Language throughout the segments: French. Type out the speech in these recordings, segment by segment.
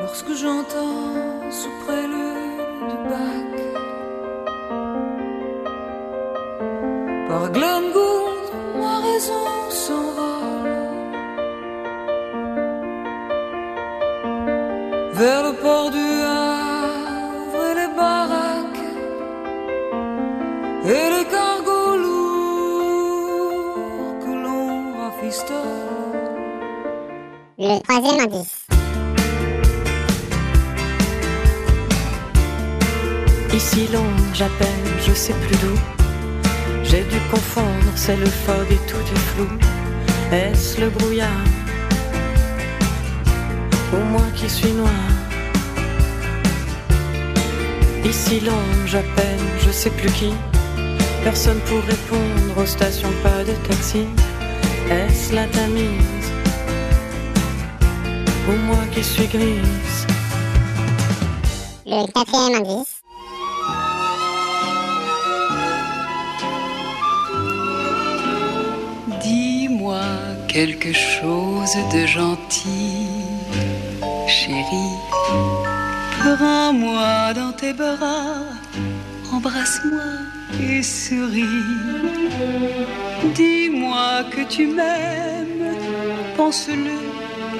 Lorsque j'entends sous prélude de Bach Par Glenn Gould, ma raison s'envole. Vers le port du Havre et les baraques Et les cargos lourds que l'on rafistole Le troisième indice. Ici Londres, j'appelle, je sais plus d'où. J'ai dû confondre, c'est le fog et tout est flou. Est-ce le brouillard? Ou moi qui suis noir? Ici Londres, j'appelle, je sais plus qui. Personne pour répondre aux stations, pas de taxi. Est-ce la Tamise? Ou moi qui suis grise Le quatrième indice. Dis-moi quelque chose de gentil, chérie. Prends-moi dans tes bras, embrasse-moi et souris. Dis-moi que tu m'aimes, pense-le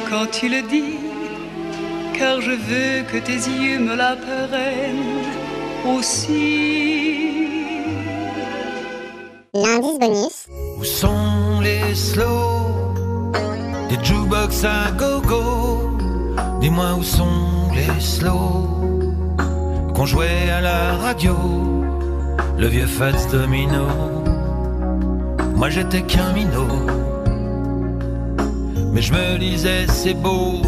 quand tu le dis, car je veux que tes yeux me l'apprennent aussi. L'indice bonus. Où sont les slows Des jukebox à gogo. Dis-moi où sont les slows Qu'on jouait à la radio Le vieux Fats Domino. Moi j'étais qu'un minot Mais je me disais c'est beau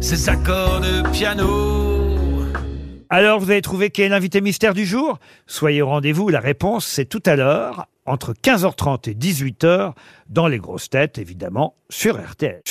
Ces accords de piano Alors vous avez trouvé qui est l'invité mystère du jour? Soyez au rendez-vous, la réponse c'est tout à l'heure, entre 15h30 et 18h, dans les grosses têtes évidemment, sur RTL.